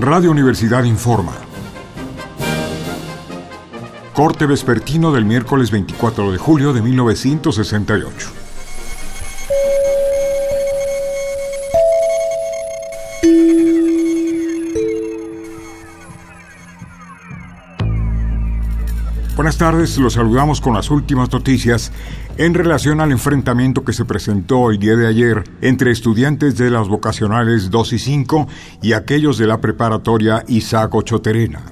Radio Universidad informa. Corte vespertino del miércoles 24 de julio de 1968. Buenas tardes, los saludamos con las últimas noticias en relación al enfrentamiento que se presentó el día de ayer entre estudiantes de las vocacionales 2 y 5 y aquellos de la preparatoria Isaac Ochoterena.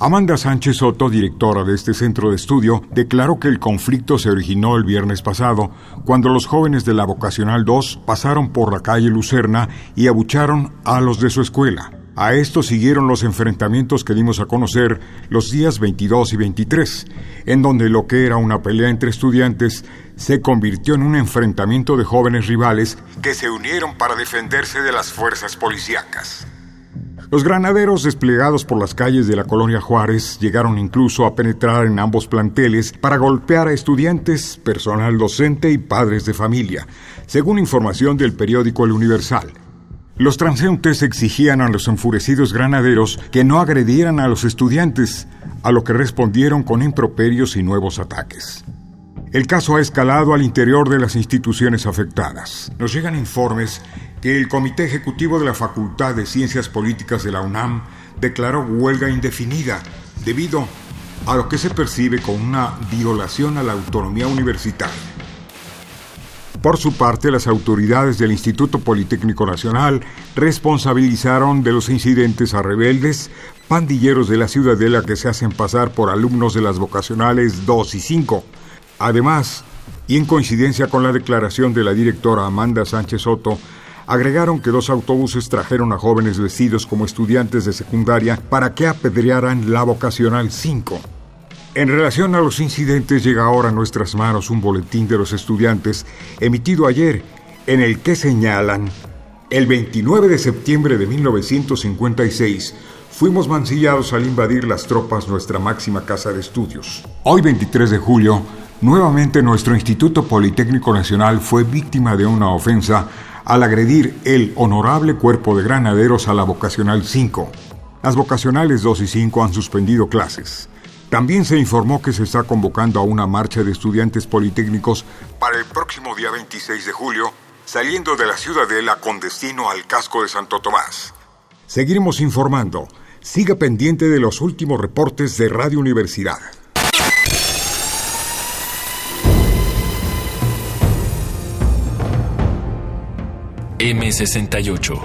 Amanda Sánchez Soto, directora de este centro de estudio, declaró que el conflicto se originó el viernes pasado, cuando los jóvenes de la Vocacional 2 pasaron por la calle Lucerna y abucharon a los de su escuela. A esto siguieron los enfrentamientos que dimos a conocer los días 22 y 23, en donde lo que era una pelea entre estudiantes se convirtió en un enfrentamiento de jóvenes rivales que se unieron para defenderse de las fuerzas policíacas. Los granaderos desplegados por las calles de la colonia Juárez llegaron incluso a penetrar en ambos planteles para golpear a estudiantes, personal docente y padres de familia, según información del periódico El Universal. Los transeúntes exigían a los enfurecidos granaderos que no agredieran a los estudiantes, a lo que respondieron con improperios y nuevos ataques. El caso ha escalado al interior de las instituciones afectadas. Nos llegan informes que el Comité Ejecutivo de la Facultad de Ciencias Políticas de la UNAM declaró huelga indefinida debido a lo que se percibe como una violación a la autonomía universitaria. Por su parte, las autoridades del Instituto Politécnico Nacional responsabilizaron de los incidentes a rebeldes, pandilleros de la ciudadela que se hacen pasar por alumnos de las vocacionales 2 y 5. Además, y en coincidencia con la declaración de la directora Amanda Sánchez Soto, agregaron que dos autobuses trajeron a jóvenes vestidos como estudiantes de secundaria para que apedrearan la vocacional 5. En relación a los incidentes llega ahora a nuestras manos un boletín de los estudiantes emitido ayer en el que señalan el 29 de septiembre de 1956 fuimos mancillados al invadir las tropas nuestra máxima casa de estudios. Hoy 23 de julio, nuevamente nuestro Instituto Politécnico Nacional fue víctima de una ofensa al agredir el honorable cuerpo de granaderos a la vocacional 5. Las vocacionales 2 y 5 han suspendido clases. También se informó que se está convocando a una marcha de estudiantes politécnicos para el próximo día 26 de julio, saliendo de la ciudadela con destino al casco de Santo Tomás. Seguiremos informando. Siga pendiente de los últimos reportes de Radio Universidad. M68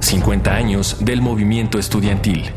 50 años del movimiento estudiantil.